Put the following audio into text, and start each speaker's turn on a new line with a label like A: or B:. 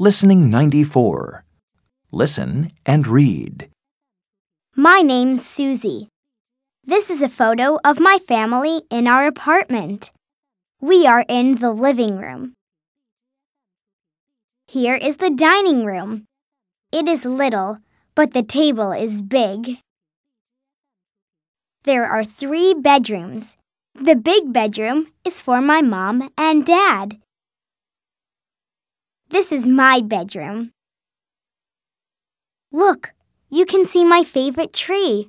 A: Listening 94. Listen and read.
B: My name's Susie. This is a photo of my family in our apartment. We are in the living room. Here is the dining room. It is little, but the table is big. There are three bedrooms. The big bedroom is for my mom and dad. This is my bedroom. Look, you can see my favorite tree.